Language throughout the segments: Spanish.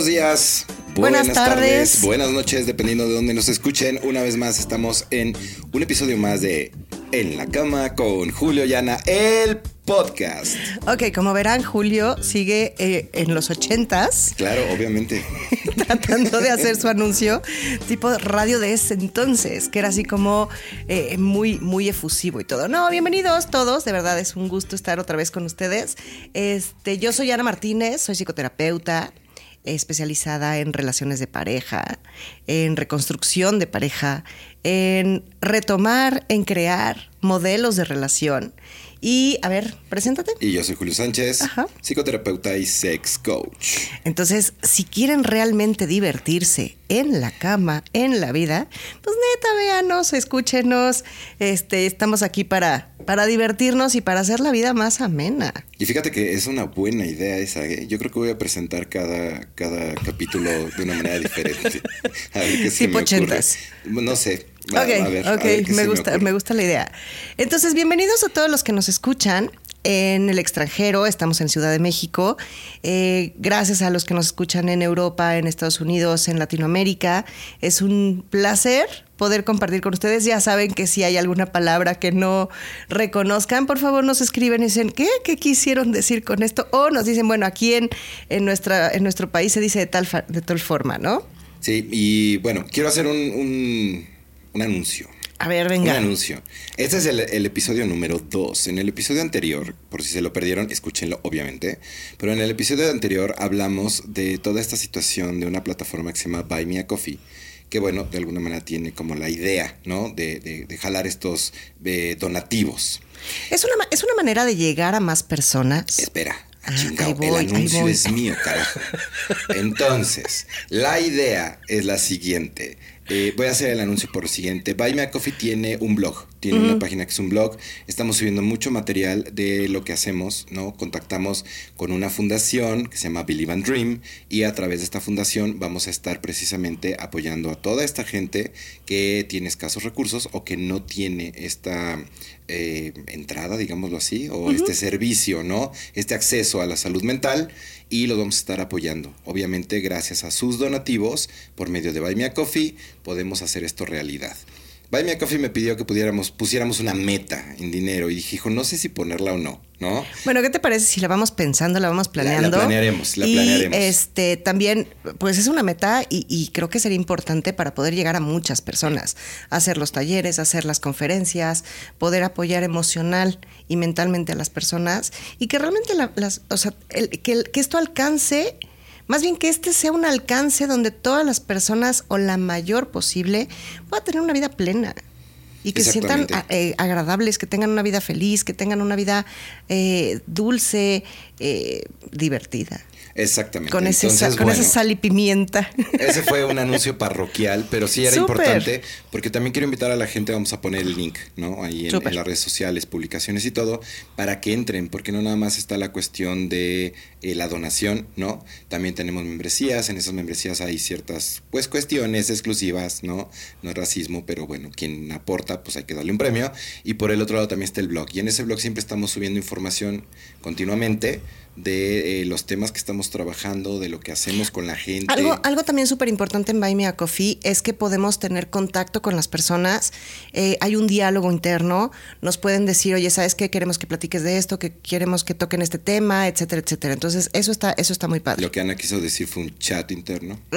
Buenos días. Buenas tardes. Buenas noches, dependiendo de dónde nos escuchen. Una vez más estamos en un episodio más de En la cama con Julio Llana, el podcast. Ok, como verán, Julio sigue eh, en los ochentas. Claro, obviamente. tratando de hacer su anuncio tipo radio de ese entonces, que era así como eh, muy, muy efusivo y todo. No, bienvenidos todos, de verdad es un gusto estar otra vez con ustedes. Este, yo soy Ana Martínez, soy psicoterapeuta especializada en relaciones de pareja, en reconstrucción de pareja, en retomar, en crear modelos de relación. Y, a ver, preséntate. Y yo soy Julio Sánchez, psicoterapeuta y sex coach. Entonces, si quieren realmente divertirse en la cama, en la vida, pues neta, véanos, escúchenos. Este, estamos aquí para, para divertirnos y para hacer la vida más amena. Y fíjate que es una buena idea esa. ¿eh? Yo creo que voy a presentar cada, cada capítulo de una manera diferente. A ver qué se tipo ochentas. No sé, ok, ok, me, gusta, me, gusta la idea. Entonces, bienvenidos a todos los que nos escuchan en el extranjero, estamos en Ciudad de México, eh, gracias a los que nos escuchan en Europa, en Estados Unidos, en Latinoamérica. Es un placer poder compartir con ustedes. Ya saben que si hay alguna palabra que no reconozcan, por favor nos escriben y dicen, ¿qué? ¿Qué quisieron decir con esto? O nos dicen, bueno, aquí en, en, nuestra, en nuestro país se dice de tal, de tal forma, ¿no? Sí, y bueno, quiero hacer un un anuncio. A ver, venga. Un anuncio. Este es el, episodio número 2. En el episodio anterior, por si se lo perdieron, escúchenlo, obviamente. Pero en el episodio anterior hablamos de toda esta situación de una plataforma que se llama Buy Me a Coffee. Que bueno, de alguna manera tiene como la idea, ¿no? De, de, jalar estos eh, donativos. ¿Es una, ¿Es una manera de llegar a más personas? Espera, Ah, el anuncio es mío, carajo. Entonces, la idea es la siguiente. Eh, voy a hacer el anuncio por lo siguiente. A Coffee tiene un blog, tiene una página que es un blog. Estamos subiendo mucho material de lo que hacemos, ¿no? Contactamos con una fundación que se llama Believe and Dream y a través de esta fundación vamos a estar precisamente apoyando a toda esta gente que tiene escasos recursos o que no tiene esta eh, entrada, digámoslo así, o este servicio, ¿no? Este acceso a la salud mental y los vamos a estar apoyando. Obviamente, gracias a sus donativos, por medio de Buy Me a Coffee, podemos hacer esto realidad. Buy Me a Coffee me pidió que pudiéramos, pusiéramos una meta en dinero y dije, hijo, no sé si ponerla o no, ¿no? Bueno, ¿qué te parece si la vamos pensando, la vamos planeando? La, planearemos, la y Este, también, pues es una meta y, creo que sería importante para poder llegar a muchas personas, hacer los talleres, hacer las conferencias, poder apoyar emocional y mentalmente a las personas y que realmente las, o sea, que, que esto alcance más bien que este sea un alcance donde todas las personas o la mayor posible puedan tener una vida plena y que se sientan eh, agradables, que tengan una vida feliz, que tengan una vida eh, dulce, eh, divertida. Exactamente. Con, ese, con esa sal y pimienta. Ese fue un anuncio parroquial, pero sí era importante porque también quiero invitar a la gente, vamos a poner el link, ¿no? Ahí en, las redes sociales, publicaciones y todo, para que entren, porque no nada más está la cuestión de eh, la donación, ¿no? También tenemos membresías, en esas membresías hay ciertas, pues, cuestiones exclusivas, ¿no? No es racismo, pero bueno, quien aporta, pues hay que darle un premio. Y por el otro lado también está el blog. Y en ese blog siempre estamos subiendo información continuamente de eh, los temas que estamos trabajando, de lo que hacemos con la gente. Algo, algo también súper importante en Buy Me a Coffee es que podemos tener contacto con las personas, eh, hay un diálogo interno, nos pueden decir, oye, ¿sabes qué? Queremos que platiques de esto, que queremos que toquen este tema, etcétera, etcétera. Entonces, eso está, eso está muy padre. Lo que Ana quiso decir fue un chat interno.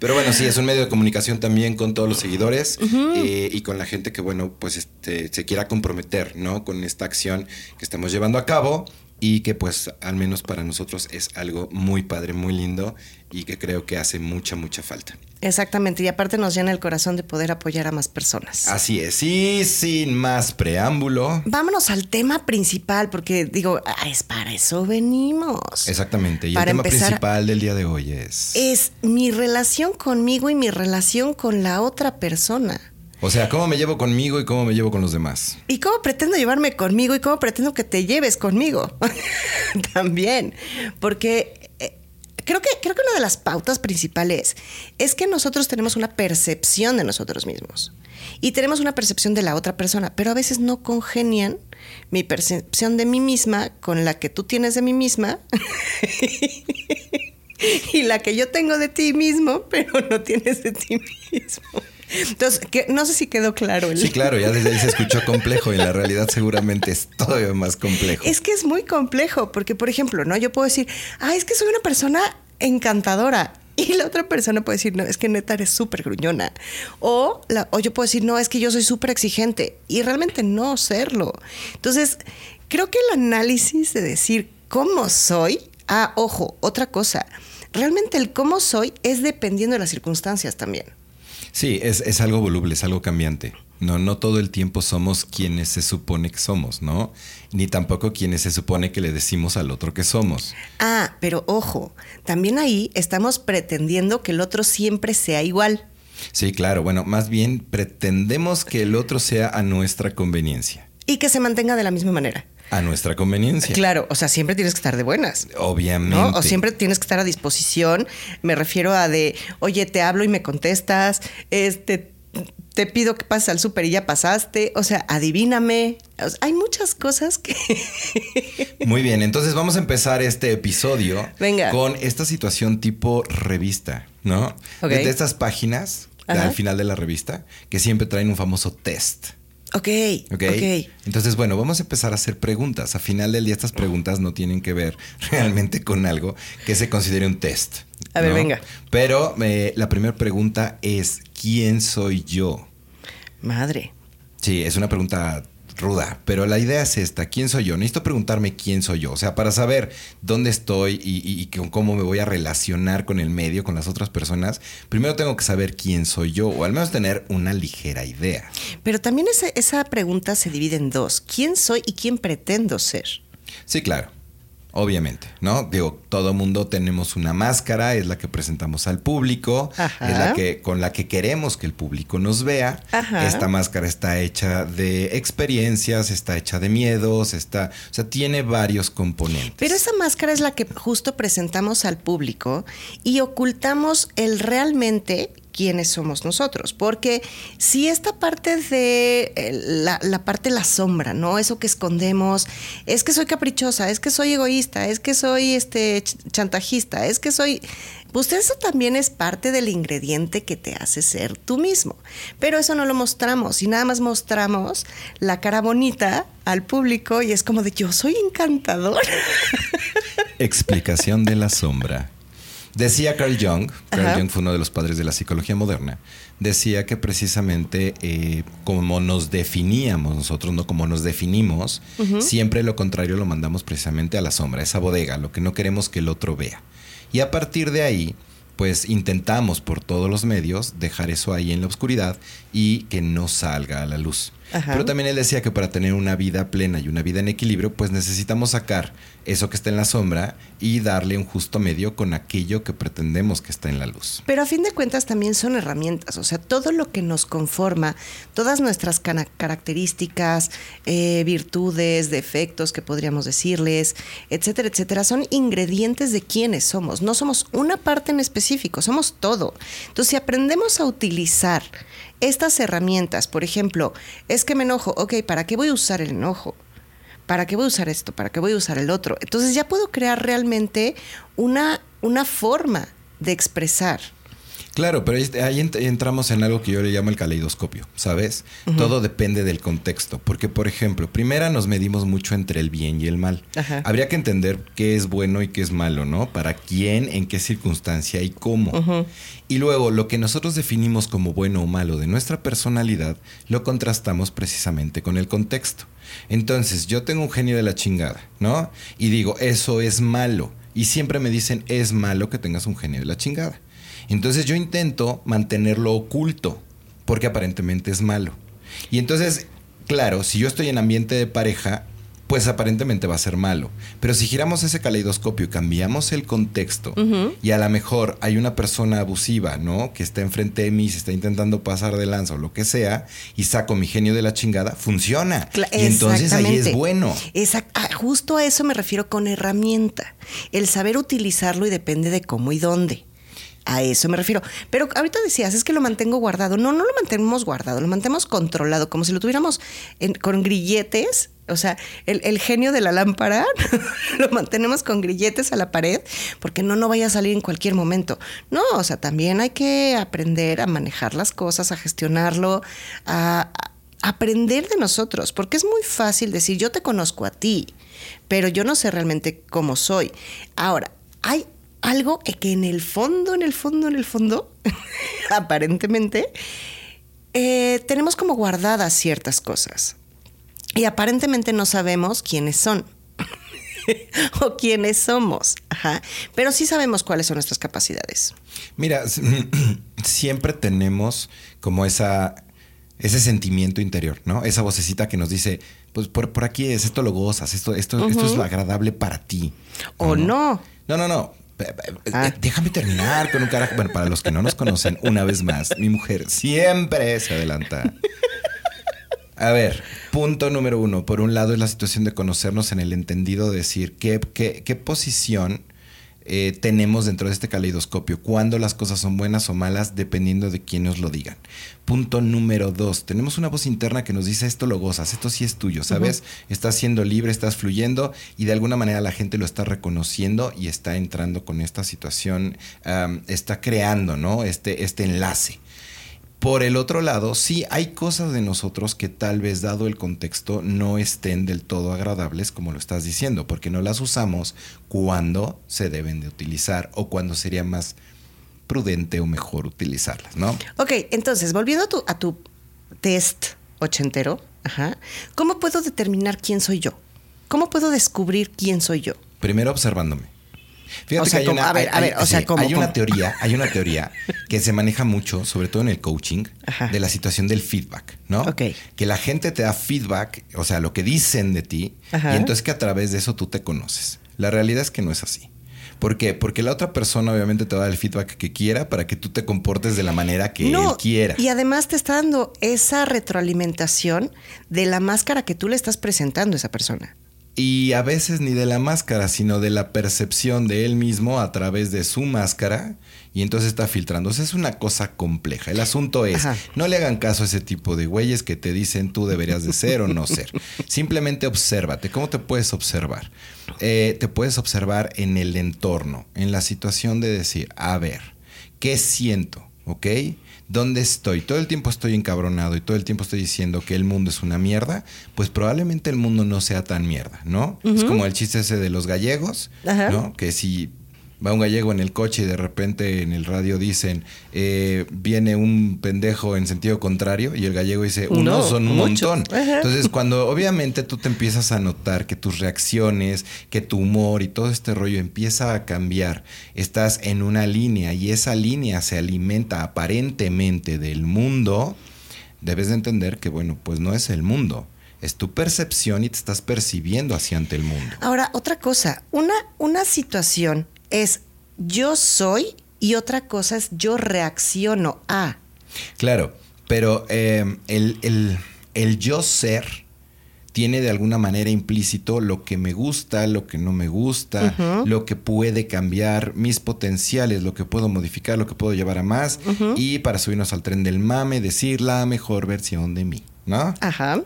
Pero bueno, sí, es un medio de comunicación también con todos los seguidores eh, y con la gente que, bueno, pues este, se quiera comprometer, ¿no? Con esta acción que estamos llevando a cabo y que pues al menos para nosotros es algo muy padre, muy lindo y que creo que hace mucha, mucha falta. Exactamente, y aparte nos llena el corazón de poder apoyar a más personas. Así es, y sin más preámbulo. Vámonos al tema principal, porque digo, ah, es para eso venimos. Exactamente, y el tema principal del día de hoy es... Es mi relación conmigo y mi relación con la otra persona. O sea, ¿cómo me llevo conmigo y cómo me llevo con los demás? ¿Y cómo pretendo llevarme conmigo y cómo pretendo que te lleves conmigo? También. Porque creo que, creo que una de las pautas principales es que nosotros tenemos una percepción de nosotros mismos y tenemos una percepción de la otra persona, pero a veces no congenian mi percepción de mí misma con la que tú tienes de mí misma y la que yo tengo de ti mismo, pero no tienes de ti mismo. Entonces, que, no sé si quedó claro. Sí, claro, ya desde ahí se escuchó complejo y la realidad seguramente es todavía más complejo. Es que es muy complejo, porque por ejemplo, ¿no? Yo puedo decir, ah, es que soy una persona encantadora. Y la otra persona puede decir, no, es que neta eres súper gruñona. O, la, o yo puedo decir, no, es que yo soy súper exigente. Y realmente no serlo. Entonces, creo que el análisis de decir cómo soy, ah, ojo, otra cosa. Realmente el cómo soy es dependiendo de las circunstancias también. Sí, es, es algo voluble, es algo cambiante. No, no todo el tiempo somos quienes se supone que somos, ¿no? Ni tampoco quienes se supone que le decimos al otro que somos. Ah, pero ojo, también ahí estamos pretendiendo que el otro siempre sea igual. Sí, claro. Bueno, más bien pretendemos que el otro sea a nuestra conveniencia. Y que se mantenga de la misma manera. A nuestra conveniencia. Claro, o sea, siempre tienes que estar de buenas. Obviamente. ¿no? O siempre tienes que estar a disposición. Me refiero a de, oye, te hablo y me contestas. Este, te pido que pases al súper y ya pasaste. O sea, adivíname. hay muchas cosas que. Muy bien, entonces vamos a empezar este episodio Venga. con esta situación tipo revista, ¿no? De estas páginas al final de la revista que siempre traen un famoso test. Ok, ¿Ok? ok. Entonces, bueno, vamos a empezar a hacer preguntas. A final del día, estas preguntas no tienen que ver realmente con algo que se considere un test. A ver, ¿no? venga. Pero eh, la primera pregunta es: ¿quién soy yo? Madre. Sí, es una pregunta ruda, pero la idea es esta, ¿quién soy yo? Necesito preguntarme quién soy yo, o sea, para saber dónde estoy y, y- y con cómo me voy a relacionar con el medio, con las otras personas, primero tengo que saber quién soy yo, o al menos tener una ligera idea. Pero también esa, esa pregunta se divide en dos. ¿Quién soy y quién pretendo ser? Sí, claro. Obviamente, ¿no? Digo, todo mundo tenemos una máscara, es la que presentamos al público, Ajá. es la que con la que queremos que el público nos vea. Ajá. Esta máscara está hecha de experiencias, está hecha de miedos, está, o sea, tiene varios componentes. Pero esa máscara es la que justo presentamos al público y ocultamos el realmente quiénes somos nosotros. Porque si esta parte de eh, la, parte de la sombra, ¿no? Eso que escondemos, es que soy caprichosa, es que soy egoísta, es que soy este ch- chantajista, es que soy. Pues eso también es parte del ingrediente que te hace ser tú mismo. Pero eso no lo mostramos y nada más mostramos la cara bonita al público y es como de yo soy encantador. Explicación de la sombra. Decía Carl Jung, Carl Ajá. Jung fue uno de los padres de la psicología moderna, decía que precisamente eh, como nos definíamos nosotros, no como nos definimos, siempre lo contrario lo mandamos precisamente a la sombra, a esa bodega, lo que no queremos que el otro vea. Y a partir de ahí, pues intentamos por todos los medios dejar eso ahí en la oscuridad y que no salga a la luz. Ajá. Pero también él decía que para tener una vida plena y una vida en equilibrio, pues necesitamos sacar eso que está en la sombra y darle un justo medio con aquello que pretendemos que está en la luz. Pero a fin de cuentas también son herramientas, o sea, todo lo que nos conforma, todas nuestras características, eh, virtudes, defectos que podríamos decirles, etcétera, etcétera, son ingredientes de quiénes somos. No somos una parte en específico, somos todo. Entonces, si aprendemos a utilizar estas herramientas, por ejemplo, es que me enojo, ok, ¿para qué voy a usar el enojo? ¿Para qué voy a usar esto? ¿Para qué voy a usar el otro? Entonces ya puedo crear realmente una, una forma de expresar. Claro, pero ahí- ahí ent- entramos en algo que yo le llamo el caleidoscopio, ¿sabes? Todo depende del contexto, porque por ejemplo, primera nos medimos mucho entre el bien y el mal. Ajá. Habría que entender qué es bueno y qué es malo, ¿no? Para quién, en qué circunstancia y cómo. Y luego, lo que nosotros definimos como bueno o malo de nuestra personalidad, lo contrastamos precisamente con el contexto. Entonces, yo tengo un genio de la chingada, ¿no? Y digo, eso es malo. Y siempre me dicen, es malo que tengas un genio de la chingada. Entonces yo intento mantenerlo oculto, porque aparentemente es malo. Y entonces, claro, si yo estoy en ambiente de pareja, pues aparentemente va a ser malo. Pero si giramos ese caleidoscopio y cambiamos el contexto, y a lo mejor hay una persona abusiva, ¿no? Que está enfrente de mí, se está intentando pasar de lanza o lo que sea, y saco mi genio de la chingada, funciona. y entonces ahí es bueno. Ah, justo a eso me refiero con herramienta. El saber utilizarlo y depende de cómo y dónde. A eso me refiero. Pero ahorita decías, es que lo mantengo guardado. No, no lo mantenemos guardado, lo mantenemos controlado, como si lo tuviéramos con grilletes. O sea, el, genio de la lámpara lo mantenemos con grilletes a la pared porque no, no vaya a salir en cualquier momento. No, o sea, también hay que aprender a manejar las cosas, a gestionarlo, a aprender de nosotros, porque es muy fácil decir, yo te conozco a ti, pero yo no sé realmente cómo soy. Ahora, hay algo que en el fondo, en el fondo, en el fondo, aparentemente, eh, tenemos como guardadas ciertas cosas. Y aparentemente no sabemos quiénes son. o quiénes somos. Pero sí sabemos cuáles son nuestras capacidades. Mira, siempre tenemos como esa, ese sentimiento interior, ¿no? Esa vocecita que nos dice, pues por, aquí es, esto lo gozas, esto, esto, esto es lo agradable para ti. O no. No, no, no. Ah. Déjame terminar con un carajo. Bueno, para los que no nos conocen, una vez más, mi mujer siempre se adelanta. A ver, punto número uno. Por un lado es la situación de conocernos en el entendido de decir qué, qué, qué posición eh, tenemos dentro de este caleidoscopio, cuando las cosas son buenas o malas, dependiendo de quién nos lo digan. Punto número dos, tenemos una voz interna que nos dice esto lo gozas, esto sí es tuyo, ¿sabes? Estás siendo libre, estás fluyendo y de alguna manera la gente lo está reconociendo y está entrando con esta situación, está creando, ¿no? Este, este enlace. Por el otro lado, sí hay cosas de nosotros que tal vez dado el contexto no estén del todo agradables como lo estás diciendo, porque no las usamos cuando se deben de utilizar o cuando sería más prudente o mejor utilizarlas, ¿no? Ok, entonces, volviendo a tu, a tu test ochentero, ajá, ¿cómo puedo determinar quién soy yo? ¿Cómo puedo descubrir quién soy yo? Primero observándome. Fíjate que hay una, hay, una teoría, hay una teoría que se maneja mucho, sobre todo en el coaching, de la situación del feedback, ¿no? Que la gente te da feedback, o sea, lo que dicen de ti, y entonces que a través de eso tú te conoces. La realidad es que no es así. ¿Por qué? Porque la otra persona obviamente te va a dar el feedback que quiera para que tú te comportes de la manera que él quiera. Y además te está dando esa retroalimentación de la máscara que tú le estás presentando a esa persona y a veces ni de la máscara, sino de la percepción de él mismo a través de su máscara y entonces está filtrando. es una cosa compleja. El asunto es, no le hagan caso a ese tipo de güeyes que te dicen tú deberías de ser o no ser. Simplemente obsérvate. ¿Cómo te puedes observar? Eh, te puedes observar en el entorno, en la situación de decir, a ver, ¿qué siento? ¿Ok? ¿Dónde estoy? Todo el tiempo estoy encabronado y todo el tiempo estoy diciendo que el mundo es una mierda, pues probablemente el mundo no sea tan mierda, ¿no? Es como el chiste ese de los gallegos, ¿no? Que si va un gallego en el coche y de repente en el radio dicen, eh, viene un pendejo en sentido contrario y el gallego dice, uno son un montón. Entonces, cuando obviamente tú te empiezas a notar que tus reacciones, que tu humor y todo este rollo empieza a cambiar, estás en una línea y esa línea se alimenta aparentemente del mundo, debes de entender que, bueno, pues no es el mundo es tu percepción y te estás percibiendo hacia ante el mundo. Ahora, otra cosa, una, una situación es yo soy y otra cosa es yo reacciono a. Claro, pero eh, el, yo ser tiene de alguna manera implícito lo que me gusta, lo que no me gusta, lo que puede cambiar, mis potenciales, lo que puedo modificar, lo que puedo llevar a más y para subirnos al tren del mame, decir la mejor versión de mí. ¿No? Ajá.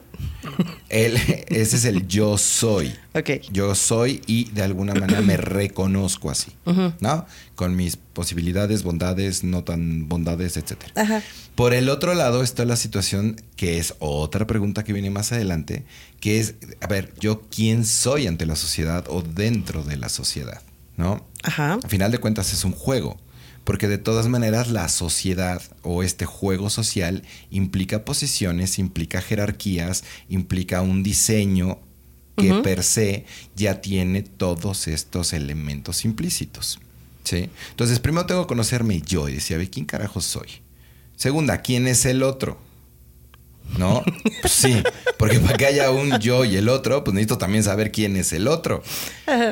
ese es el yo soy. Ok. Yo soy y de alguna manera me reconozco así, ¿no? Con mis posibilidades, bondades, no tan bondades, etc. Ajá. Por el otro lado está la situación que es otra pregunta que viene más adelante, que es, a ver, yo quién soy ante la sociedad o dentro de la sociedad, ¿no? Ajá. A final de cuentas es un juego porque de todas maneras la sociedad o este juego social implica posiciones, implica jerarquías, implica un diseño que per se ya tiene todos estos elementos implícitos. ¿sí? Entonces, primero tengo que conocerme yo y decir, a ver, ¿quién carajo soy? Segunda, ¿quién es el otro? ¿No? Pues sí, porque para que haya un yo y el otro, pues necesito también saber quién es el otro.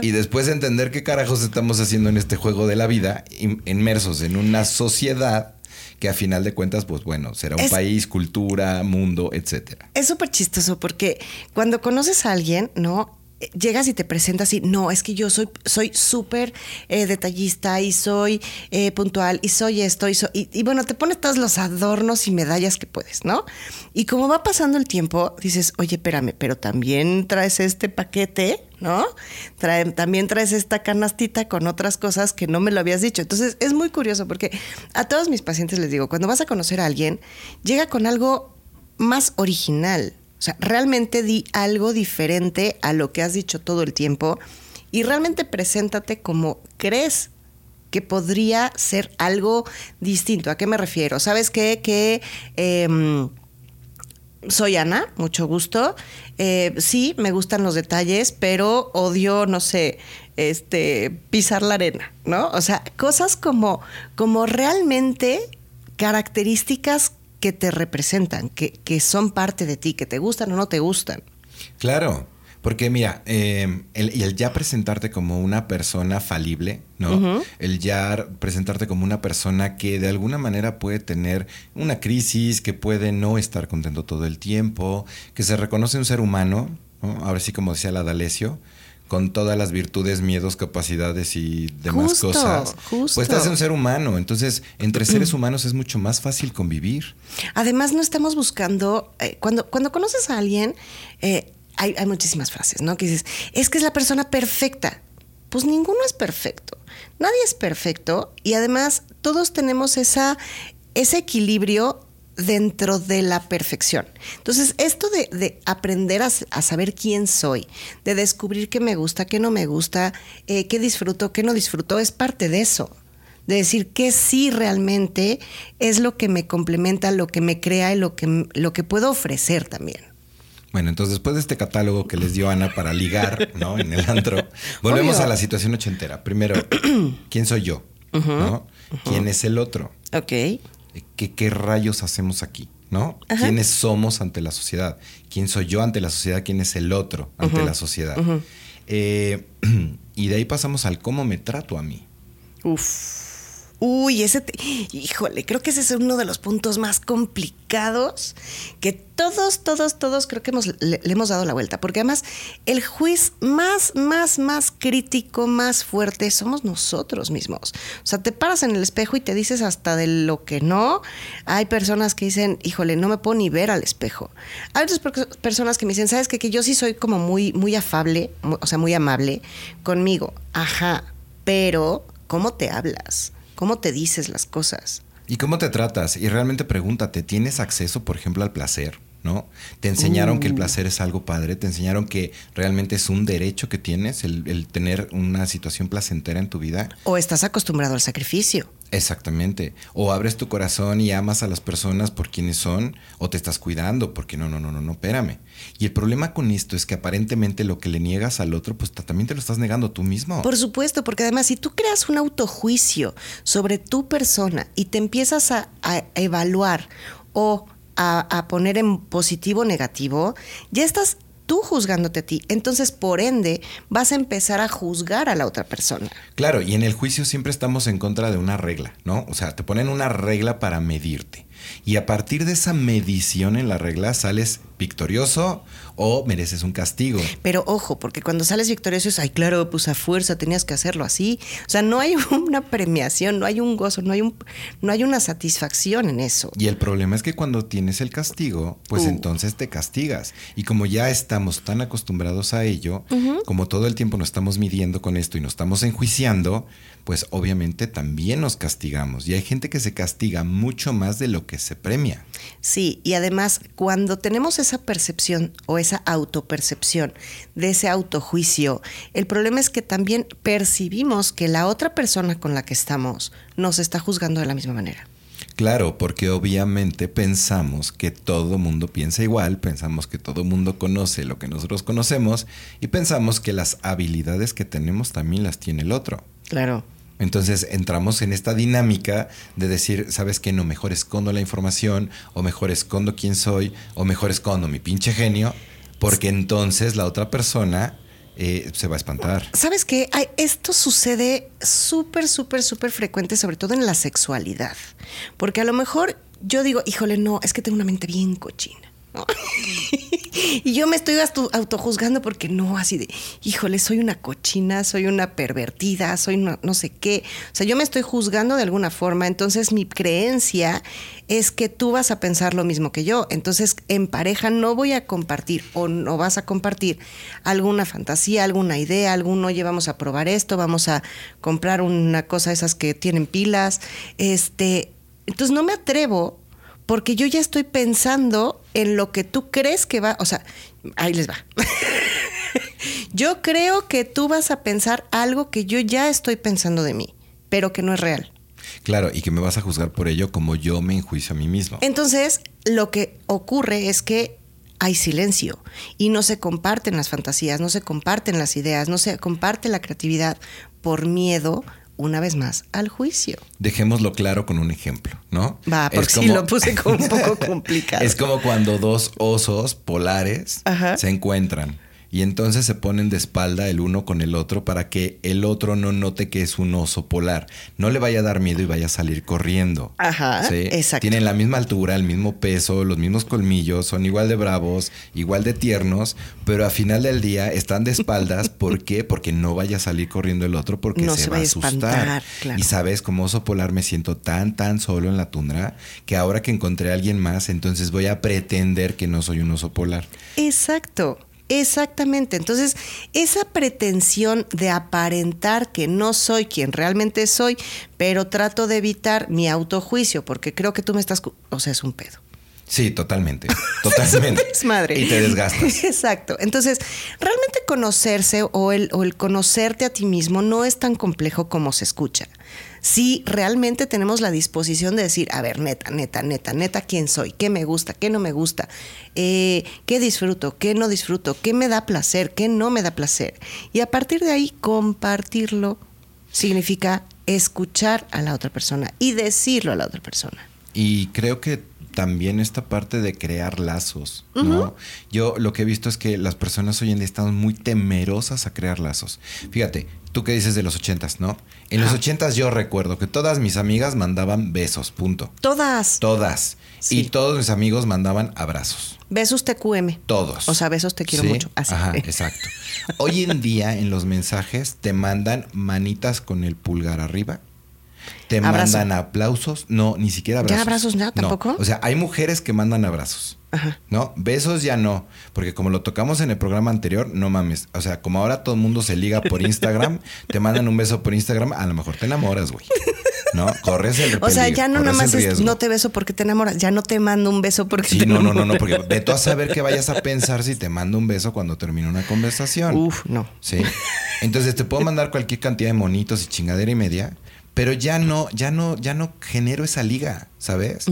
Y después entender qué carajos estamos haciendo en este juego de la vida, inmersos en una sociedad que a final de cuentas, pues bueno, será un país, cultura, mundo, etcétera. Es súper chistoso porque cuando conoces a alguien, ¿no? Llegas y te presentas y no, es que yo soy soy súper eh, detallista y soy eh, puntual y soy esto y, y, bueno, te pones todos los adornos y medallas que puedes, ¿no? Y como va pasando el tiempo, dices, oye, espérame, pero también traes este paquete, ¿no? también traes esta canastita con otras cosas que no me lo habías dicho. Entonces es muy curioso porque a todos mis pacientes les digo, cuando vas a conocer a alguien, llega con algo más original, o sea, realmente di algo diferente a lo que has dicho todo el tiempo y realmente preséntate como crees que podría ser algo distinto. ¿A qué me refiero? ¿Sabes qué? Que em, soy Ana, mucho gusto. Eh, sí, me gustan los detalles, pero odio, no sé, este, pisar la arena, ¿no? O sea, cosas como, como realmente características que te representan, que, que son parte de ti, que te gustan o no te gustan. Claro, porque mira, eh, el, ya presentarte como una persona falible, ¿no? El ya presentarte como una persona que de alguna manera puede tener una crisis, que puede no estar contento todo el tiempo, que se reconoce un ser humano, ¿no? Ahora sí como decía la D'Alessio, con todas las virtudes, miedos, capacidades y demás cosas, pues te hace un ser humano. Entonces, entre seres humanos es mucho más fácil convivir. Además, no estamos buscando, eh, cuando, cuando conoces a alguien, eh, hay, hay, muchísimas frases, ¿no? Que dices, es que es la persona perfecta. Pues ninguno es perfecto. Nadie es perfecto y además todos tenemos esa, ese equilibrio dentro de la perfección. Entonces, esto de, aprender a, saber quién soy, de descubrir qué me gusta, qué no me gusta, eh, qué disfruto, qué no disfruto, es parte de eso. De decir que sí realmente es lo que me complementa, lo que me crea y lo que, lo que puedo ofrecer también. Bueno, entonces después de este catálogo que les dio Ana para ligar, ¿no? En el antro, volvemos a la situación ochentera. Primero, ¿quién soy yo? ¿No? ¿Quién es el otro? Ok qué rayos hacemos aquí, ¿no? ¿Quiénes somos ante la sociedad? ¿Quién soy yo ante la sociedad? ¿Quién es el otro ante la sociedad? Eh, y de ahí pasamos al cómo me trato a mí. Uf. Uy, ese, híjole, creo que ese es uno de los puntos más complicados que todos, todos, todos creo que hemos, le, hemos dado la vuelta, porque además el juicio más, más, más crítico, más fuerte somos nosotros mismos. O sea, te paras en el espejo y te dices hasta de lo que no. Hay personas que dicen, híjole, no me puedo ni ver al espejo. Hay otras personas que me dicen, ¿sabes qué? Que yo sí soy como muy, muy afable, o sea, muy amable conmigo. Ajá, pero ¿cómo te hablas? Cómo te dices las cosas. ¿Y cómo te tratas? Y realmente pregúntate, ¿tienes acceso, por ejemplo, al placer? ¿No? Te enseñaron que el uh. placer es algo padre, te enseñaron que realmente es un derecho que tienes el, el tener una situación placentera en tu vida. O estás acostumbrado al sacrificio. Exactamente. O abres tu corazón y amas a las personas por quienes son, o te estás cuidando, porque no, no, no, no, no, espérame. Y el problema con esto es que aparentemente lo que le niegas al otro, pues también te lo estás negando tú mismo. Por supuesto, porque además si tú creas un autojuicio sobre tu persona y te empiezas a, evaluar o a, poner en positivo o negativo, ya estás tú juzgándote a ti. Entonces, por ende, vas a empezar a juzgar a la otra persona. Claro, y en el juicio siempre estamos en contra de una regla, ¿no? O sea, te ponen una regla para medirte. Y a partir de esa medición en la regla sales victorioso o mereces un castigo. Pero ojo, porque cuando sales victorioso es, ay, claro, pues a fuerza tenías que hacerlo así. O sea, no hay una premiación, no hay un gozo, no hay, un, no hay una satisfacción en eso. Y el problema es que cuando tienes el castigo, pues uh. entonces te castigas. Y como ya estamos tan acostumbrados a ello, como todo el tiempo nos estamos midiendo con esto y nos estamos enjuiciando, pues obviamente también nos castigamos. Y hay gente que se castiga mucho más de lo que se premia. Sí, y además cuando tenemos esa percepción o esa autopercepción de ese autojuicio, el problema es que también percibimos que la otra persona con la que estamos nos está juzgando de la misma manera. Claro, porque obviamente pensamos que todo mundo piensa igual, pensamos que todo mundo conoce lo que nosotros conocemos y pensamos que las habilidades que tenemos también las tiene el otro. Claro. Entonces entramos en esta dinámica de decir, ¿sabes qué? No, mejor escondo la información, o mejor escondo quién soy, o mejor escondo mi pinche genio, porque entonces la otra persona eh, se va a espantar. ¿Sabes qué? esto sucede súper, súper, súper frecuente, sobre todo en la sexualidad. Porque a lo mejor yo digo, híjole, no, es que tengo una mente bien cochina. y yo me estoy autojuzgando porque no, así de, híjole, soy una cochina, soy una pervertida, soy no sé qué. O sea, yo me estoy juzgando de alguna forma, entonces mi creencia es que tú vas a pensar lo mismo que yo. Entonces, en pareja no voy a compartir o no vas a compartir alguna fantasía, alguna idea, algún, oye, vamos a probar esto, vamos a comprar una cosa esas que tienen pilas. Este, entonces no me atrevo porque yo ya estoy pensando en lo que tú crees que va, o sea, ahí les va. yo creo que tú vas a pensar algo que yo ya estoy pensando de mí, pero que no es real. Claro, y que me vas a juzgar por ello como yo me enjuicio a mí mismo. Entonces, lo que ocurre es que hay silencio y no se comparten las fantasías, no se comparten las ideas, no se comparte la creatividad por miedo una vez más al juicio. Dejémoslo claro con un ejemplo, ¿no? Va, porque sí lo puse como un poco complicado. es como cuando dos osos polares se encuentran y entonces se ponen de espalda el uno con el otro para que el otro no note que es un oso polar. No le vaya a dar miedo y vaya a salir corriendo. Ajá. Exacto. Tienen la misma altura, el mismo peso, los mismos colmillos, son igual de bravos, igual de tiernos, pero a final del día están de espaldas. ¿Por qué? Porque no vaya a salir corriendo el otro porque se, va a asustar. Y sabes, como oso polar me siento tan, tan solo en la tundra que ahora que encontré a alguien más, entonces voy a pretender que no soy un oso polar. Exacto. Exactamente. Entonces, esa pretensión de aparentar que no soy quien realmente soy, pero trato de evitar mi autojuicio, porque creo que tú me estás... O sea, es un pedo. Sí, totalmente. Totalmente. madre. Y te desgastas. Exacto. Entonces, realmente conocerse o el, o el conocerte a ti mismo no es tan complejo como se escucha si realmente tenemos la disposición de decir, a ver, neta, neta, neta, neta, ¿quién soy? ¿Qué me gusta? ¿Qué no me gusta? Eh, ¿Qué disfruto? ¿Qué no disfruto? ¿Qué me da placer? ¿Qué no me da placer? Y a partir de ahí, compartirlo significa escuchar a la otra persona y decirlo a la otra persona. Y creo que también esta parte de crear lazos, ¿no? Yo lo que he visto es que las personas hoy en día están muy temerosas a crear lazos. Fíjate, tú qué dices de los ochentas, ¿no? En los ochentas yo recuerdo que todas mis amigas mandaban besos, punto. Todas. Todas. Y todos mis amigos mandaban abrazos. Besos TQM. Todos. O sea, besos te quiero mucho. Así. Ajá, exacto. Hoy en día en los mensajes te mandan manitas con el pulgar arriba te mandan aplausos. No, ni siquiera abrazos. ¿Ya abrazos nada tampoco? O sea, hay mujeres que mandan abrazos. Ajá. ¿No? Besos ya no. Porque como lo tocamos en el programa anterior, no mames. O sea, como ahora todo el mundo se liga por Instagram, te mandan un beso por Instagram, a lo mejor te enamoras, güey. ¿No? Corres el O sea, ya no nada más es, no te beso porque te enamoras, ya no te mando un beso porque sí, no, no, no, no, porque de tú a saber qué vayas a pensar si te mando un beso cuando termine una conversación. Uf, no. Sí. Entonces te puedo mandar cualquier cantidad de monitos y chingadera y media, pero ya no, ya no, ya no genero esa liga, ¿sabes?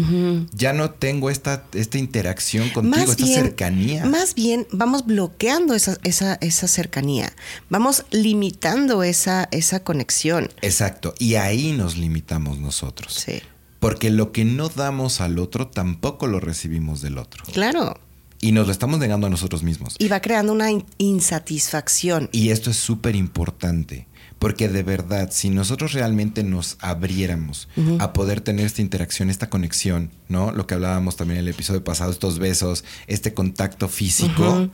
Ya no tengo esta, esta interacción contigo, esta cercanía. Más bien vamos bloqueando esa, esa, esa cercanía, vamos limitando esa, esa conexión. Exacto, y ahí nos limitamos nosotros. Sí. Porque lo que no damos al otro tampoco lo recibimos del otro. Claro. Y nos lo estamos negando a nosotros mismos. Y va creando una insatisfacción. Y esto es súper importante. Porque de verdad, si nosotros realmente nos abriéramos a poder tener esta interacción, esta conexión, ¿no? Lo que hablábamos también en el episodio pasado, estos besos, este contacto físico,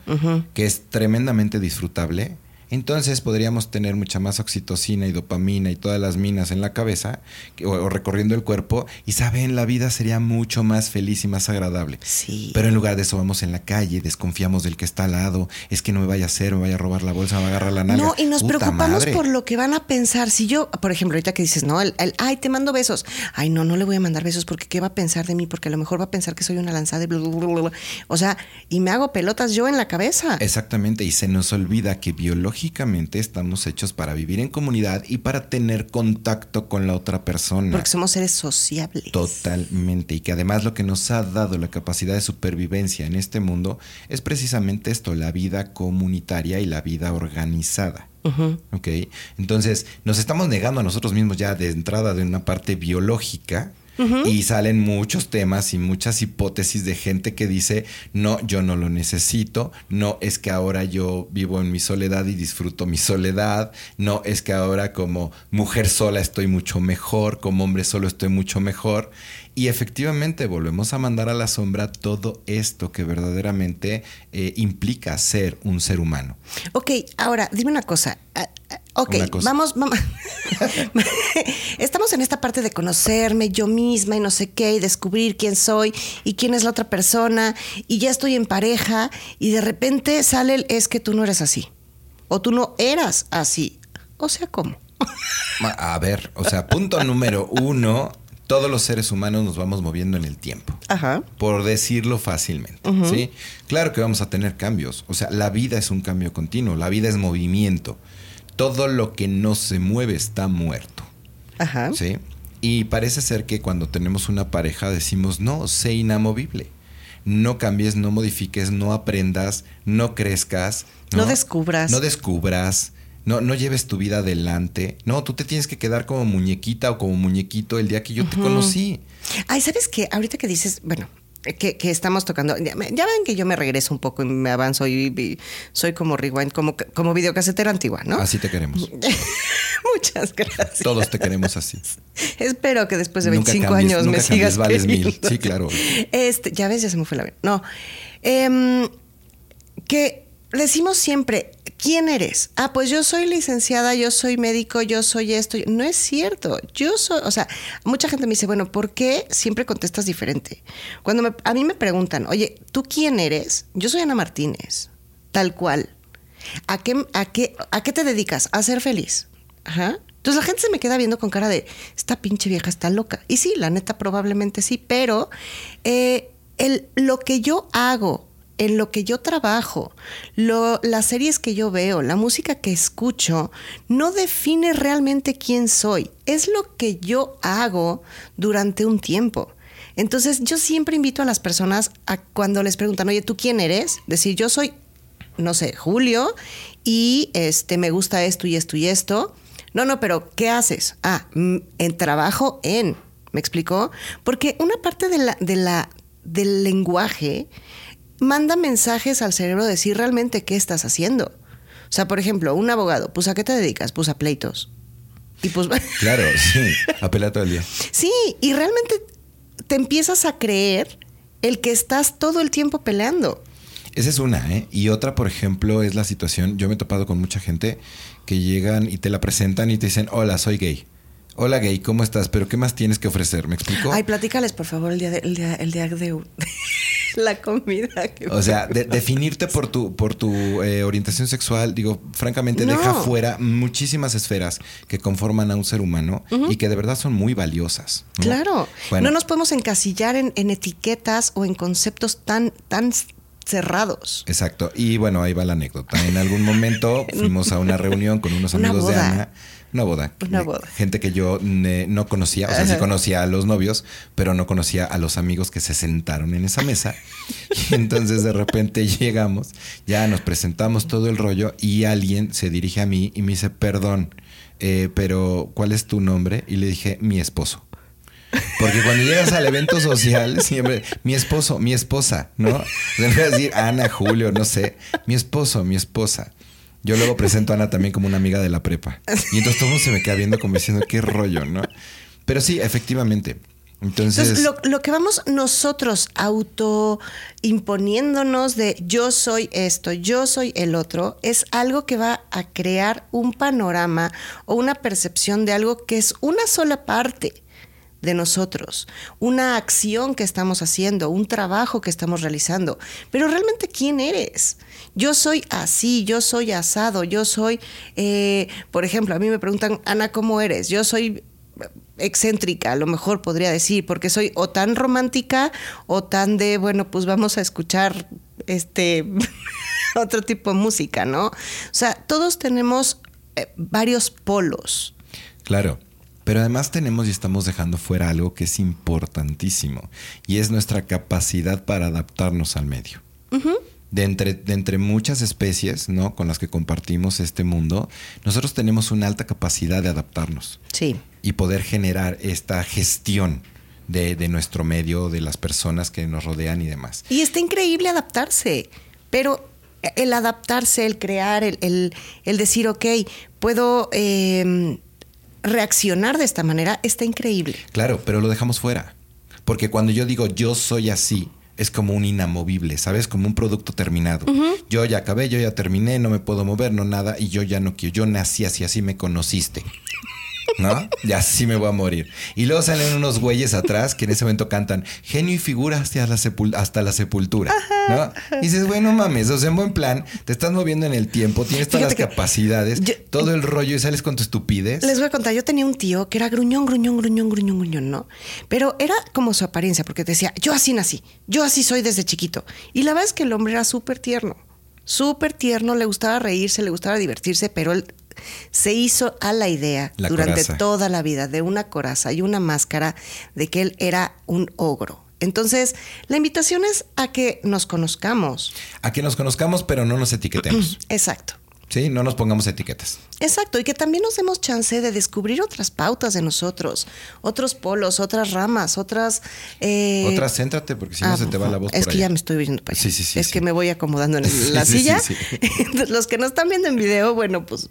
que es tremendamente disfrutable, entonces podríamos tener mucha más oxitocina y dopamina y todas las minas en la cabeza o, recorriendo el cuerpo y saben, la vida sería mucho más feliz y más agradable. Sí. Pero en lugar de eso vamos en la calle, desconfiamos del que está al lado, es que no me vaya a hacer, me vaya a robar la bolsa, me va a agarrar la nalga. No, y nos preocupamos por lo que van a pensar. Si yo, por ejemplo, ahorita que dices, no, el, ay, te mando besos. Ay, no, no le voy a mandar besos porque ¿qué va a pensar de mí? Porque a lo mejor va a pensar que soy una lanzada de O sea, y me hago pelotas yo en la cabeza. Exactamente, y se nos olvida que biológicamente biológicamente estamos hechos para vivir en comunidad y para tener contacto con la otra persona. Porque somos seres sociables. Totalmente. Y que además lo que nos ha dado la capacidad de supervivencia en este mundo es precisamente esto, la vida comunitaria y la vida organizada. ¿Ok? Entonces, nos estamos negando a nosotros mismos ya de entrada de una parte biológica y salen muchos temas y muchas hipótesis de gente que dice, no, yo no lo necesito, no es que ahora yo vivo en mi soledad y disfruto mi soledad, no es que ahora como mujer sola estoy mucho mejor, como hombre solo estoy mucho mejor. Y efectivamente volvemos a mandar a la sombra todo esto que verdaderamente eh, implica ser un ser humano. Ok, ahora dime una cosa. Ok, vamos, vamos. Estamos en esta parte de conocerme yo misma y no sé qué, y descubrir quién soy y quién es la otra persona, y ya estoy en pareja, y de repente sale el es que tú no eres así, o tú no eras así. O sea, ¿cómo? A ver, o sea, punto número uno, todos los seres humanos nos vamos moviendo en el tiempo. Ajá. Por decirlo fácilmente. ¿sí? Claro que vamos a tener cambios. O sea, la vida es un cambio continuo, la vida es movimiento. Todo lo que no se mueve está muerto. Ajá. ¿Sí? Y parece ser que cuando tenemos una pareja decimos, no, sé inamovible. No cambies, no modifiques, no aprendas, no crezcas. no descubras. No descubras no, no lleves tu vida adelante. No, tú te tienes que quedar como muñequita o como muñequito el día que yo te conocí. Ay, ¿sabes qué? Ahorita que dices, bueno, que, estamos tocando. Ya, ven que yo me regreso un poco y me avanzo y, soy como rewind, como, como videocasetera antigua, ¿no? Así te queremos. Muchas gracias. Todos te queremos así. Espero que después de 25 años me sigas vales mil. Sí, claro. Este, ya ves, ya se me fue la vida. No. Em, que decimos siempre, ¿quién eres? Ah, pues yo soy licenciada, yo soy médico, yo soy esto. No es cierto. Yo soy, o sea, mucha gente me dice, bueno, ¿por qué siempre contestas diferente? Cuando a mí me preguntan, oye, ¿tú quién eres? Yo soy Ana Martínez, tal cual. ¿A qué, a qué, a qué te dedicas? A ser feliz. Ajá. Entonces la gente se me queda viendo con cara de, esta pinche vieja está loca. Y sí, la neta probablemente sí, pero eh, el, lo que yo hago en lo que yo trabajo, las series que yo veo, la música que escucho, no define realmente quién soy. Es lo que yo hago durante un tiempo. Entonces yo siempre invito a las personas a cuando les preguntan, oye, ¿tú quién eres? Decir, yo soy, no sé, Julio, y este, me gusta esto y esto y esto. No, no, pero ¿qué haces? Ah, mm, en trabajo en. ¿Me explicó? Porque una parte de la, de la, del lenguaje manda mensajes al cerebro de decir realmente qué estás haciendo. O sea, por ejemplo, un abogado, pues ¿a qué te dedicas? Pues a pleitos. Y pues... Claro, sí, apela todo el día. Sí, y realmente te empiezas a creer el que estás todo el tiempo peleando. Esa es una, ¿eh? Y otra, por ejemplo, es la situación, yo me he topado con mucha gente que llegan y te la presentan y te dicen, hola, soy gay. Hola gay, ¿cómo estás? ¿Pero qué más tienes que ofrecer? ¿Me explico? Ay, platícales, por favor, el día de, el día, el día de la comida. Que o sea, definirte por tu, por tu eh, orientación sexual, digo, francamente, deja fuera muchísimas esferas que conforman a un ser humano y que de verdad son muy valiosas. Claro. No nos podemos encasillar en, etiquetas o en conceptos tan, tan cerrados. Exacto. Y bueno, ahí va la anécdota. En algún momento fuimos a una reunión con unos amigos de Ana una boda. Una boda. Gente que yo no conocía, o sea, sí conocía a los novios, pero no conocía a los amigos que se sentaron en esa mesa. Y entonces de repente llegamos, ya nos presentamos todo el rollo y alguien se dirige a mí y me dice, perdón, eh, pero ¿cuál es tu nombre? Y le dije, mi esposo. Porque cuando llegas al evento social, siempre, mi esposo, mi esposa, ¿no? Decir Ana, Julio, no sé, mi esposo, mi esposa. Yo luego presento a Ana también como una amiga de la prepa. Y entonces todo se me queda viendo como diciendo, qué rollo, ¿no? Pero sí, efectivamente. Entonces, lo, lo, que vamos nosotros auto imponiéndonos de yo soy esto, yo soy el otro, es algo que va a crear un panorama o una percepción de algo que es una sola parte de nosotros, una acción que estamos haciendo, un trabajo que estamos realizando. Pero realmente, ¿quién eres? Yo soy así, yo soy asado, yo soy, eh, por ejemplo, a mí me preguntan, Ana, ¿cómo eres? Yo soy excéntrica, a lo mejor podría decir, porque soy o tan romántica o tan de, bueno, pues vamos a escuchar este otro tipo de música, ¿no? O sea, todos tenemos eh, varios polos. Claro. Pero además tenemos y estamos dejando fuera algo que es importantísimo y es nuestra capacidad para adaptarnos al medio. de, entre, de entre muchas especies ¿no? con las que compartimos este mundo, nosotros tenemos una alta capacidad de adaptarnos. Sí. Y poder generar esta gestión de, de nuestro medio, de las personas que nos rodean y demás. Y está increíble adaptarse, pero el adaptarse, el crear, el, el, el decir, ok, puedo eh, reaccionar de esta manera, está increíble. Claro, pero lo dejamos fuera. Porque cuando yo digo yo soy así, es como un inamovible, ¿sabes? Como un producto terminado. Yo ya acabé, yo ya terminé, no me puedo mover, no nada, y yo ya no quiero. Yo nací así, así me conociste. ¿No? Y así me voy a morir. Y luego salen unos güeyes atrás que en ese momento cantan genio y figura hasta la, hasta la sepultura, ¿no? Y dices, bueno, mames, o sea, en buen plan, te estás moviendo en el tiempo, tienes todas las capacidades, todo el rollo y sales con tu estupidez. Les voy a contar, yo tenía un tío que era gruñón, gruñón, gruñón, gruñón, gruñón, ¿no? Pero era como su apariencia, porque decía, yo así nací, yo así soy desde chiquito. Y la verdad es que el hombre era súper tierno súper tierno, le gustaba reírse, le gustaba divertirse, pero él se hizo a la idea durante toda la vida de una coraza y una máscara de que él era un ogro. Entonces, la invitación es a que nos conozcamos. A que nos conozcamos, pero no nos etiquetemos. Exacto. Sí, no nos pongamos etiquetas. Exacto, y que también nos demos chance de descubrir otras pautas de nosotros, otros polos, otras ramas, otras... Eh... Otras, céntrate, porque si no ah, se te va la voz. Es que ya me estoy viendo para Sí, sí, sí. Es que me voy acomodando en la silla. Los que no están viendo en video, bueno, pues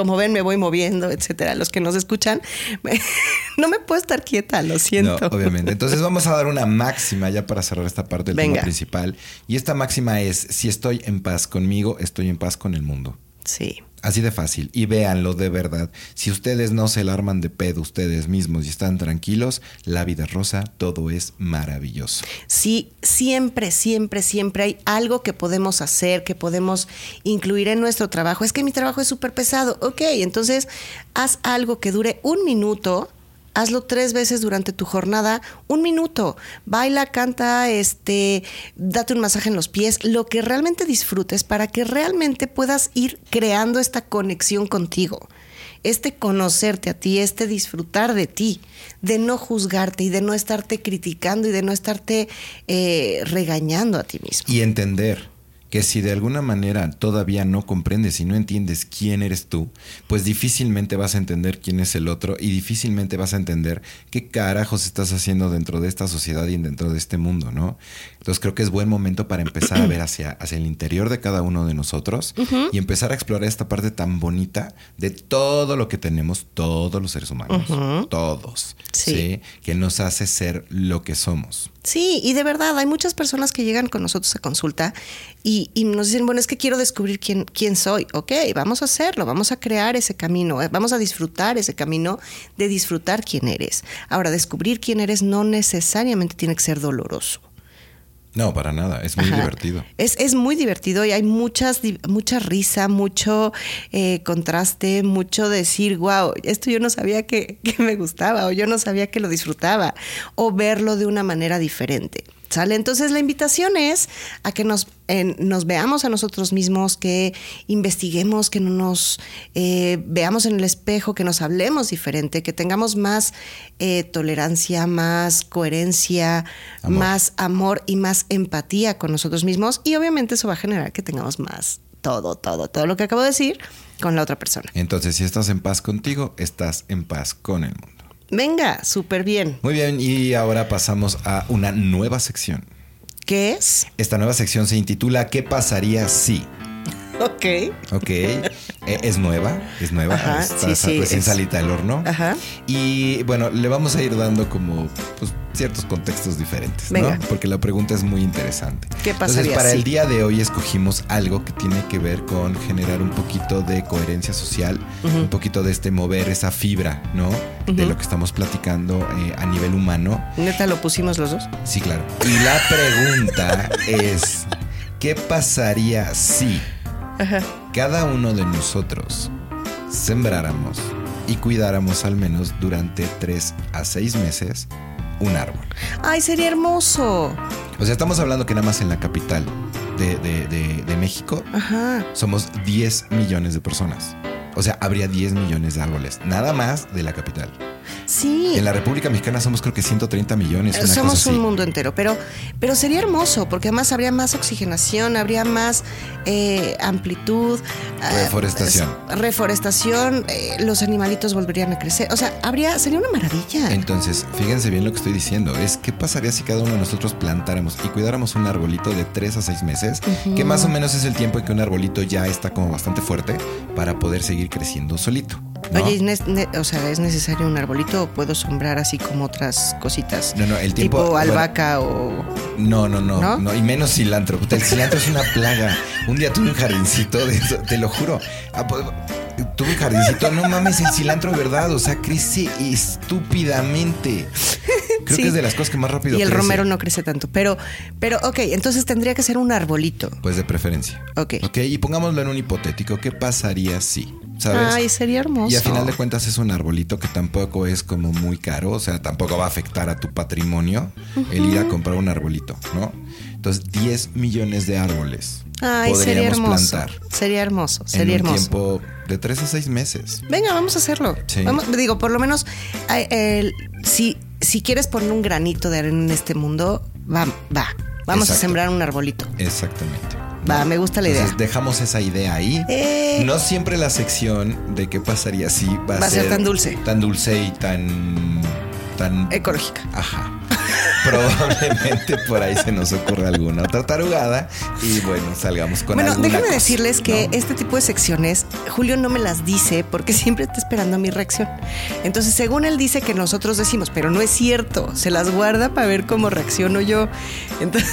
como ven, me voy moviendo, etcétera. Los que nos escuchan, no me puedo estar quieta, lo siento. No, obviamente. Entonces vamos a dar una máxima ya para cerrar esta parte del tema principal. Y esta máxima es: si estoy en paz conmigo, estoy en paz con el mundo. Sí. Así de fácil. Y véanlo de verdad. Si ustedes no se alarman de pedo ustedes mismos y están tranquilos, la vida rosa, todo es maravilloso. Sí, siempre, siempre, siempre hay algo que podemos hacer, que podemos incluir en nuestro trabajo. Es que mi trabajo es súper pesado. Ok, entonces haz algo que dure un minuto hazlo tres veces durante tu jornada, un minuto. Baila, canta, este, date un masaje en los pies, lo que realmente disfrutes para que realmente puedas ir creando esta conexión contigo. Este conocerte a ti, este disfrutar de ti, de no juzgarte y de no estarte criticando y de no estarte eh, regañando a ti mismo. Y entender que si de alguna manera todavía no comprendes y no entiendes quién eres tú, pues difícilmente vas a entender quién es el otro y difícilmente vas a entender qué carajos estás haciendo dentro de esta sociedad y dentro de este mundo, ¿no? Entonces creo que es buen momento para empezar a ver hacia, hacia el interior de cada uno de nosotros y empezar a explorar esta parte tan bonita de todo lo que tenemos, todos los seres humanos, todos, sí. Que nos hace ser lo que somos. Sí, y de verdad, hay muchas personas que llegan con nosotros a consulta y, nos dicen, bueno, es que quiero descubrir quién, quién soy. Ok, vamos a hacerlo, vamos a crear ese camino, eh, vamos a disfrutar ese camino de disfrutar quién eres. Ahora, descubrir quién eres no necesariamente tiene que ser doloroso. No, para nada, es muy divertido. Es, es, muy divertido y hay muchas, mucha risa, mucho eh, contraste, mucho decir, wow, esto yo no sabía que, que me gustaba o yo no sabía que lo disfrutaba o verlo de una manera diferente. ¿Sale? Entonces la invitación es a que nos, nos veamos a nosotros mismos, que investiguemos, que no nos eh, veamos en el espejo, que nos hablemos diferente, que tengamos más eh, tolerancia, más coherencia, más amor y más empatía con nosotros mismos. Y obviamente eso va a generar que tengamos más todo, todo, todo lo que acabo de decir con la otra persona. Entonces, si estás en paz contigo, estás en paz con el mundo. Venga, súper bien. Muy bien, y ahora pasamos a una nueva sección. ¿Qué es? Esta nueva sección se intitula ¿Qué pasaría si? Ok. Ok. Eh, es nueva, es nueva. Ajá, está, sí, recién salita del horno. Ajá. Y bueno, le vamos a ir dando como pues, ciertos contextos diferentes, ¿no? Porque la pregunta es muy interesante. ¿Qué pasaría Entonces, para el día de hoy escogimos algo que tiene que ver con generar un poquito de coherencia social, un poquito de este mover esa fibra, ¿no? De lo que estamos platicando eh, a nivel humano. ¿Neta lo pusimos los dos? Sí, claro. Y la pregunta es, ¿qué pasaría si cada uno de nosotros sembráramos y cuidáramos al menos durante tres a seis meses un árbol. Ay, sería hermoso. O sea, estamos hablando que nada más en la capital de, de- de- de México, Ajá. somos 10 millones de personas. O sea, habría 10 millones de árboles, nada más de la capital. Sí. En la República Mexicana somos creo que 130 millones. Una Somos cosa un mundo entero, pero, pero sería hermoso porque además habría más oxigenación, habría más eh, amplitud, eh, Reforestación. reforestación, eh, los animalitos volverían a crecer, o sea, habría sería una maravilla. Entonces, fíjense bien lo que estoy diciendo. Es qué pasaría si cada uno de nosotros plantáramos y cuidáramos un arbolito de 3 a 6 meses, que más o menos es el tiempo en que un arbolito ya está como bastante fuerte para poder seguir creciendo solito. ¿no? Oye, ¿es o sea, ¿es necesario un arbolito o puedo sombrar así como otras cositas? No, no, el tiempo- Tipo bueno. albahaca o... No, no, no, ¿No? ¿No? y menos cilantro. El cilantro es una plaga. Un día tuve un jardincito de eso, te lo juro. Ah, pues, Tuve un jardincito, no mames, el cilantro, ¿verdad? O sea, crece estúpidamente. Creo Sí. que es de las cosas que más rápido Y el crece. romero no crece tanto. Pero, pero, ok, entonces tendría que ser un arbolito. Pues de preferencia. Ok. Ok, y pongámoslo en un hipotético. ¿Qué pasaría si? ¿Sabes? Ay, sería hermoso. Y a final de cuentas es un arbolito que tampoco es como muy caro, o sea, tampoco va a afectar a tu patrimonio el ir a comprar un arbolito, ¿no? Entonces, 10 millones de árboles Ay, sería hermoso. plantar Sería hermoso, sería en un hermoso. tiempo de 3 a 6 meses. Venga, vamos a hacerlo. Sí. Vamos, digo, por lo menos, si, si quieres poner un granito de arena en este mundo, va, va. Vamos a sembrar un arbolito. Exactamente. Va, me gusta la idea. Entonces, dejamos esa idea ahí. Eh. No siempre la sección de qué pasaría si va, Va a ser tan dulce. Tan dulce y tan. tan. Ecológica. Ajá. Probablemente por ahí se nos ocurra alguna otra tarugada y bueno, salgamos con bueno, déjenme decirles que ¿no? este tipo de secciones, Julio no me las dice porque siempre está esperando mi reacción. Entonces, según él dice que nosotros decimos, pero no es cierto, se las guarda para ver cómo reacciono yo. Entonces,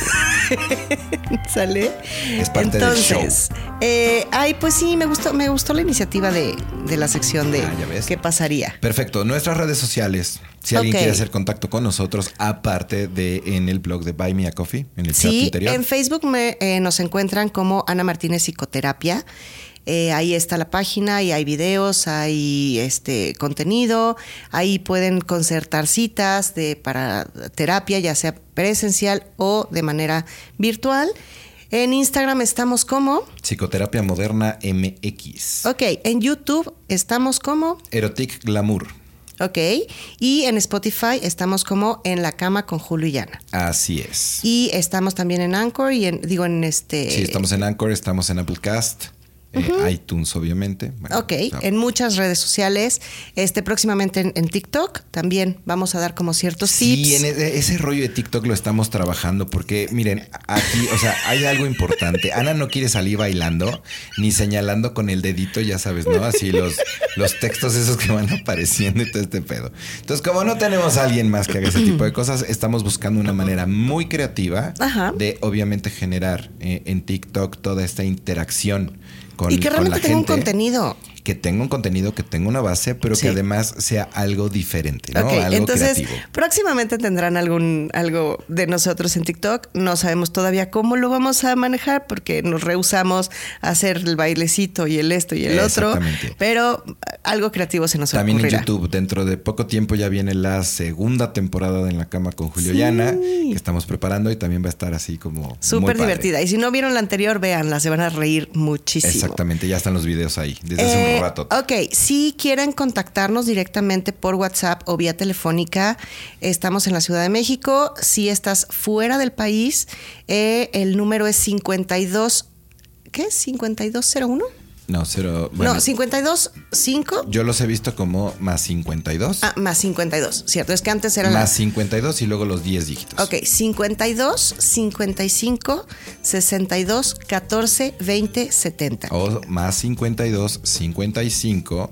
¿sale? Es parte del Entonces, eh, ay, pues sí, me gustó, me gustó la iniciativa de, de la sección de Ah, qué pasaría. Perfecto, nuestras redes sociales. Si alguien quiere hacer contacto con nosotros, aparte de en el blog de Buy Me a Coffee, en el chat Sí, interior. en Facebook me, eh, nos encuentran como Ana Martínez Psicoterapia. Eh, ahí está la página y hay videos, hay este contenido, ahí pueden concertar citas de, para terapia, ya sea presencial o de manera virtual. En Instagram estamos como, Psicoterapia Moderna MX. ok, en YouTube estamos como, Erotic Glamour. ok, y en Spotify estamos como En la cama con Julio y Yana. Así es. Y estamos también en Anchor y en, digo, en este... Sí, estamos en Anchor, estamos en Applecast, eh, iTunes, obviamente. Bueno, Ok, en muchas redes sociales. Este próximamente en, en TikTok también vamos a dar como ciertos Sí, tips. en e- ese rollo de TikTok lo estamos trabajando porque, miren, aquí, o sea, hay algo importante. Ana no quiere salir bailando ni señalando con el dedito, ya sabes, ¿no? Así los, los textos esos que van apareciendo y todo este pedo. Entonces, como no tenemos a alguien más que haga ese tipo de cosas, estamos buscando una manera muy creativa Ajá. de, obviamente, generar eh, en TikTok toda esta interacción con, y que realmente tenga un gente contenido. Que tenga un contenido, que tenga una base, pero Sí. que además sea algo diferente, ¿no? Algo entonces creativo. próximamente tendrán algún algo de nosotros en TikTok. No sabemos todavía cómo lo vamos a manejar porque nos rehusamos a hacer el bailecito y el esto y el otro. Exactamente. Pero algo creativo se nos También en ocurrirá. YouTube, dentro de poco tiempo ya viene la segunda temporada de En la Cama con Julio Sí. Yana, que estamos preparando y también va a estar así como. Súper divertida. Y si no vieron la anterior, véanla, se van a reír muchísimo. Exactamente, ya están los videos ahí, desde hace Eh, rato. Ok, si quieren contactarnos directamente por WhatsApp o vía telefónica, estamos en la Ciudad de México. Si estás fuera del país, eh, el número es 52. ¿Qué? ¿5201? No, cero. Bueno, no, 525. yo los he visto como más 52, Ah, más 52, cierto. Es que antes era la. más 52 y luego los 10 dígitos. Ok, 52, 55, 62, 14, 20, 70. O más 52, 55,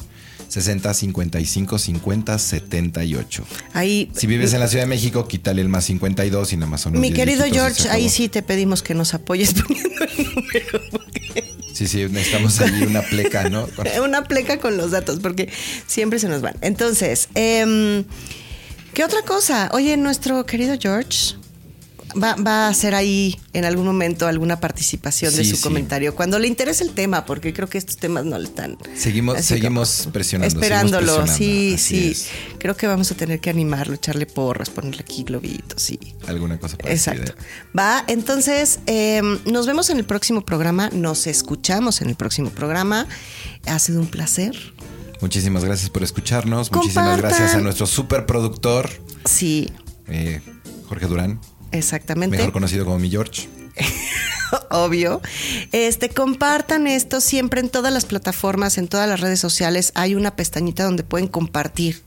60, 55, 50, 78. Ahí. Si vives en la Ciudad de México, quítale el más 52 y nada más son los Mi 10 querido George, ahí sí te pedimos que nos apoyes poniendo el número. porque- Sí, sí, necesitamos ahí una pleca, ¿no? Una pleca con los datos, porque siempre se nos van. Entonces, em, ¿qué otra cosa? Oye, nuestro querido George, va, va a hacer ahí en algún momento alguna participación de su sí. comentario. Cuando le interese el tema, porque creo que estos temas no le están. Seguimos, seguimos como presionando. seguimos Esperándolo, presionando. sí, Así sí. es. Creo que vamos a tener que animarlo, echarle porras, ponerle aquí globitos, sí. Alguna cosa parecida. Exacto. Va, entonces eh, nos vemos en el próximo programa, nos escuchamos en el próximo programa. Ha sido un placer. Muchísimas gracias por escucharnos. Muchísimas gracias a nuestro superproductor, Sí, eh, Jorge Durán, exactamente. mejor conocido como mi George. Obvio. Este, compartan esto siempre en todas las plataformas, en todas las redes sociales. Hay una pestañita donde pueden compartir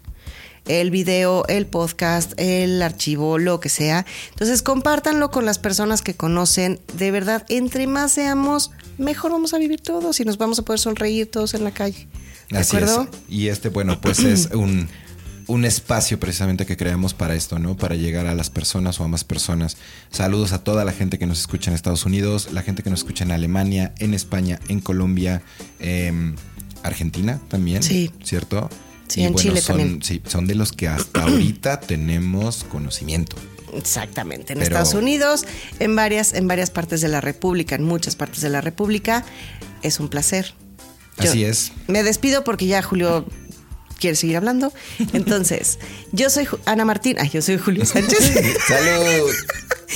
el video, el podcast, el archivo, lo que sea. Entonces, compártanlo con las personas que conocen. De verdad, entre más seamos, mejor vamos a vivir todos y nos vamos a poder sonreír todos en la calle. ¿De Así acuerdo? es. Y este, bueno, pues es un, un espacio precisamente que creamos para esto, ¿no? Para llegar a las personas o a más personas. Saludos a toda la gente que nos escucha en Estados Unidos, la gente que nos escucha en Alemania, en España, en Colombia, em, Argentina también. Sí. ¿Cierto? Sí, en Chile son, también. sí, son de los que hasta ahorita tenemos conocimiento. Exactamente, en Pero- Estados Unidos, en varias, en varias partes de la República, en muchas partes de la República. Es un placer. Yo Así es. Me despido porque ya Julio quiere seguir hablando. Entonces, yo soy Ju- Ana Martín. Ay, yo soy Julio Sánchez. ¡Salud!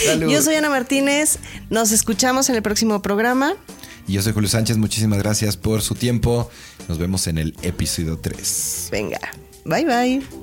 ¡Salud! Yo soy Ana Martínez. Nos escuchamos en el próximo programa. Y yo soy Julio Sánchez. Muchísimas gracias por su tiempo. Nos vemos en el episodio 3. Venga. Bye bye.